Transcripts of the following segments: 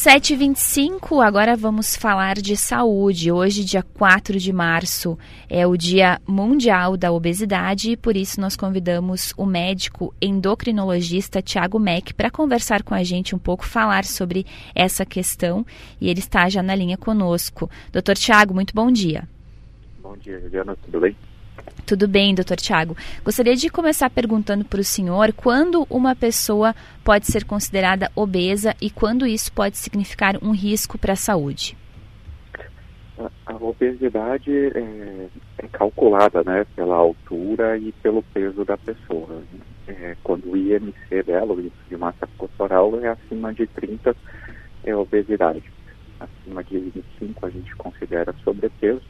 7h25, agora vamos falar de saúde. Hoje, dia 4 de março, é o Dia Mundial da Obesidade e por isso nós convidamos o médico endocrinologista Tiago Meck para conversar com a gente um pouco, falar sobre essa questão e ele está já na linha conosco. Doutor Tiago, muito bom dia. Bom dia, Juliana, tudo bem? Tudo bem, doutor Tiago. Gostaria de começar perguntando para o senhor quando uma pessoa pode ser considerada obesa e quando isso pode significar um risco para a saúde. A, obesidade é, é, calculada né, pela altura e pelo peso da pessoa. É, quando o IMC dela, o índice de massa corporal, é acima de 30, é obesidade. Acima de 25 a gente considera sobrepeso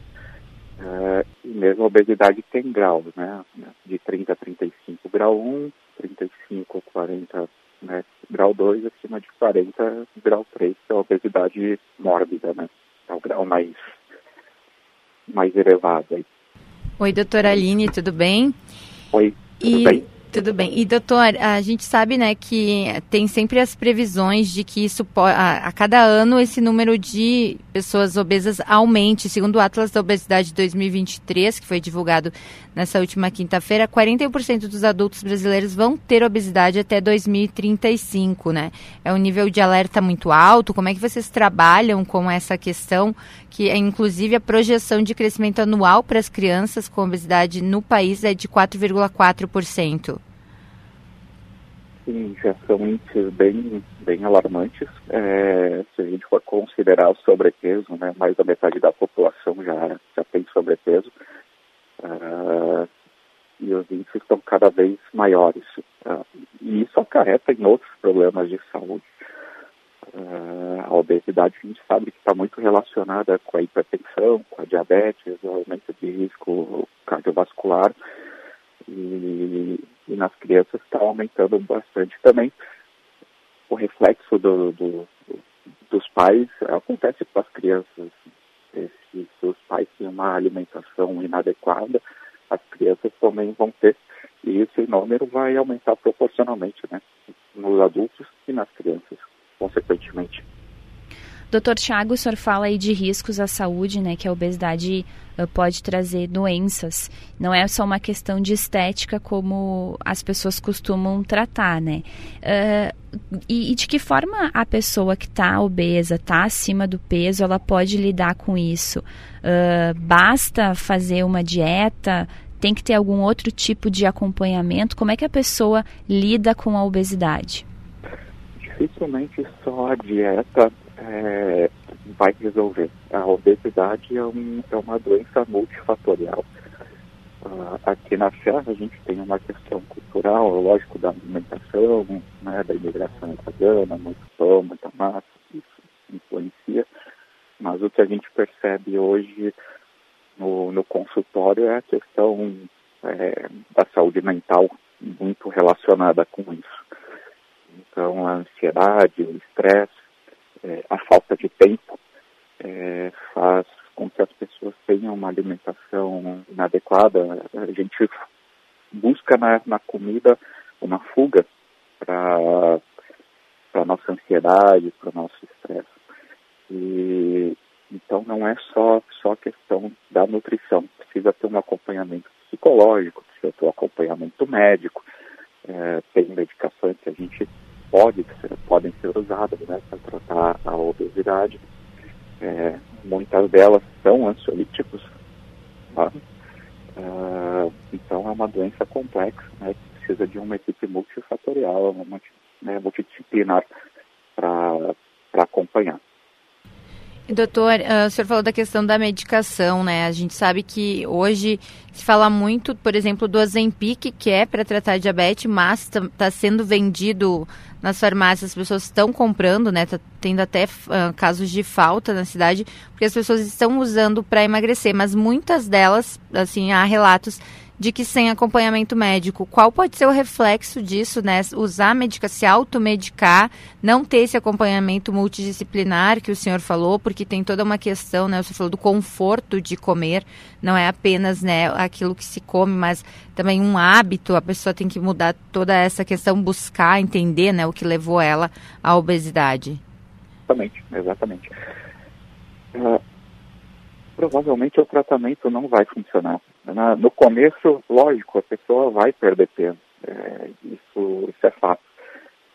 Uh, e mesmo a obesidade tem graus, né? De 30 a 35, grau 1, 35 a 40, né? Grau 2, acima de 40, grau 3, que é a obesidade mórbida, né? É o grau mais, mais elevado aí. Oi, doutora Aline, tudo bem? Oi, tudo e... bem? Tudo bem. E doutor, a gente sabe, né, que tem sempre as previsões de que isso a, a cada ano esse número de pessoas obesas aumente. Segundo o Atlas da Obesidade 2023, que foi divulgado nessa última quinta-feira, 41% dos adultos brasileiros vão ter obesidade até 2035, né? É um nível de alerta muito alto. Como é que vocês trabalham com essa questão, que é inclusive a projeção de crescimento anual para as crianças com obesidade no país é de 4,4%? Já são índices bem, bem alarmantes. É, se a gente for considerar o sobrepeso, né, mais da metade da população já, já tem sobrepeso. Uh, e os índices estão cada vez maiores. Uh, e isso acarreta em outros problemas de saúde. Uh, a obesidade a gente sabe que está muito relacionada com a hipertensão, com a diabetes, o aumento de risco cardiovascular. E, e nas crianças está aumentando bastante também. O reflexo do, do, dos pais acontece com as crianças. Se os pais têm uma alimentação inadequada, as crianças também vão ter. E esse número vai aumentar proporcionalmente, né? Nos adultos e nas crianças, consequentemente. Doutor Tiago, o senhor fala aí de riscos à saúde, né, que a obesidade uh, pode trazer doenças. Não é só uma questão de estética como as pessoas costumam tratar, né? Uh, e, e, de que forma a pessoa que está obesa, está acima do peso, ela pode lidar com isso? Uh, basta fazer uma dieta? Tem que ter algum outro tipo de acompanhamento? Como é que a pessoa lida com a obesidade? Dificilmente só a dieta é, vai resolver. A obesidade é, um, é uma doença multifatorial. Uh, aqui na Serra a gente tem uma questão cultural, lógico, da alimentação, né, da imigração italiana, muito pão, muita massa, isso influencia. Mas o que a gente percebe hoje no, no consultório é a questão é, da saúde mental muito relacionada com isso. Então, a ansiedade, o estresse, é, a falta de tempo é, faz com que as pessoas tenham uma alimentação inadequada. A gente busca na, na comida uma fuga para a nossa ansiedade, para o nosso estresse. E então não é só só questão da nutrição, precisa ter um acompanhamento psicológico, precisa ter um acompanhamento médico, é, tem medicações que a gente pode podem ser usadas né, para obesidade. É, muitas delas são ansiolíticos. Tá? Uh, então é uma doença complexa, né, que precisa de uma equipe multifatorial, uma, né, multidisciplinar para acompanhar. Doutor, uh, o senhor falou da questão da medicação, né? A gente sabe que hoje se fala muito, por exemplo, do Ozempic, que é para tratar diabetes, mas está tá sendo vendido nas farmácias, as pessoas estão comprando, né? Tá tendo até uh, casos de falta na cidade, porque as pessoas estão usando para emagrecer, mas muitas delas, assim, há relatos de que sem acompanhamento médico, qual pode ser o reflexo disso, né? Usar medica, se automedicar, não ter esse acompanhamento multidisciplinar que o senhor falou, porque tem toda uma questão, né? O senhor falou do conforto de comer, não é apenas, né, aquilo que se come, mas também um hábito, a pessoa tem que mudar toda essa questão, buscar entender, né, o que levou ela à obesidade. exatamente, exatamente. Uh, provavelmente o tratamento não vai funcionar. Na, no começo, lógico, a pessoa vai perder peso, é, isso, isso é fato.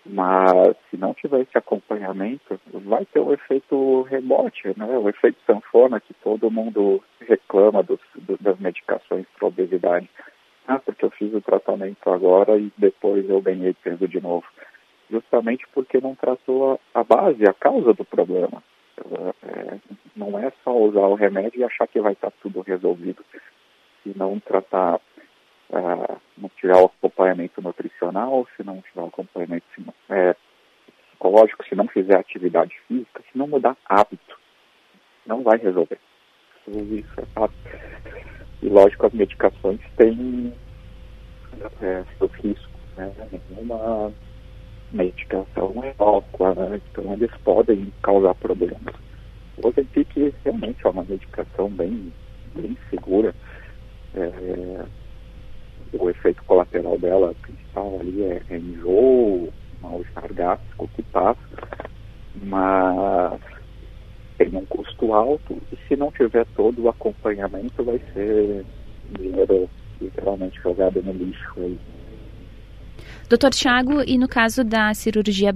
Mas se não tiver esse acompanhamento, vai ter o efeito rebote, né? o efeito sanfona que todo mundo reclama dos, do, das medicações para obesidade. Ah, porque eu fiz o tratamento agora e depois eu ganhei peso de novo. Justamente porque não tratou a, a base, a causa do problema. É, não é só usar o remédio e achar que vai estar tudo resolvido. Se não tratar uh, não tiver o acompanhamento nutricional, se não tiver o acompanhamento é, psicológico, se não fizer atividade física, se não mudar hábito, não vai resolver. Isso é fato. E lógico, as medicações têm é, seus riscos, né? Nenhuma medicação é inócua, né? então eles podem causar problemas. O Ozempic realmente é uma medicação bem, bem segura. É, o efeito colateral dela principal ali é, é enjoo, mal-estar gástrico que passa, mas tem um custo alto e se não tiver todo o acompanhamento vai ser dinheiro literalmente jogado no lixo aí. Doutor Tiago, e no caso da cirurgia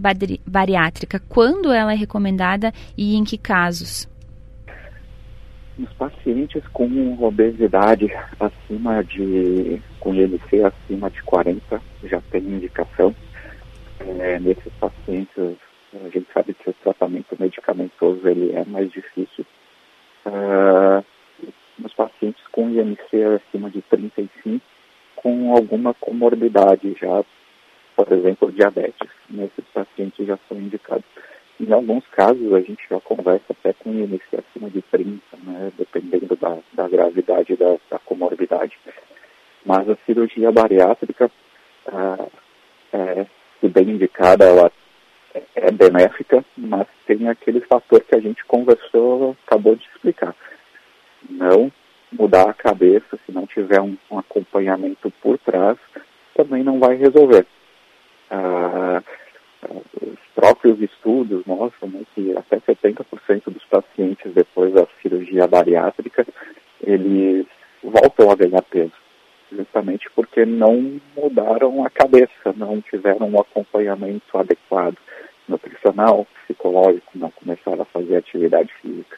bariátrica, quando ela é recomendada e em que casos? Nos pacientes com obesidade acima de, com IMC acima de 40, já tem indicação. É, nesses pacientes, a gente sabe que o tratamento medicamentoso ele é mais difícil. Uh, nos pacientes com IMC acima de 35, com alguma comorbidade já, por exemplo, diabetes, nesses pacientes já são indicados. Em alguns casos, a gente já conversa até com IMC acima de 30, né, dependendo da, da gravidade da, da, comorbidade. Mas a cirurgia bariátrica, ah, é, se bem indicada, ela é, é benéfica, mas tem aquele fator que a gente conversou, acabou de explicar. Não mudar a cabeça, se não tiver um, um acompanhamento por trás, também não vai resolver. Ah, os próprios estudos mostram né, que até 70% dos pacientes depois da cirurgia bariátrica, eles voltam a ganhar peso, justamente porque não mudaram a cabeça, não tiveram um acompanhamento adequado nutricional, psicológico, não começaram a fazer atividade física.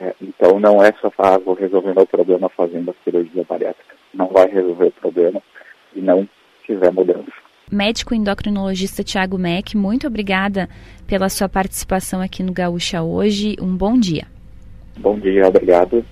É, então não é só falar, ah, vou resolver o problema fazendo a cirurgia bariátrica. Não vai resolver o problema e não tiver mudança médico endocrinologista Tiago Meck, muito obrigada pela sua participação aqui no Gaúcha hoje. Um bom dia. Bom dia, obrigado.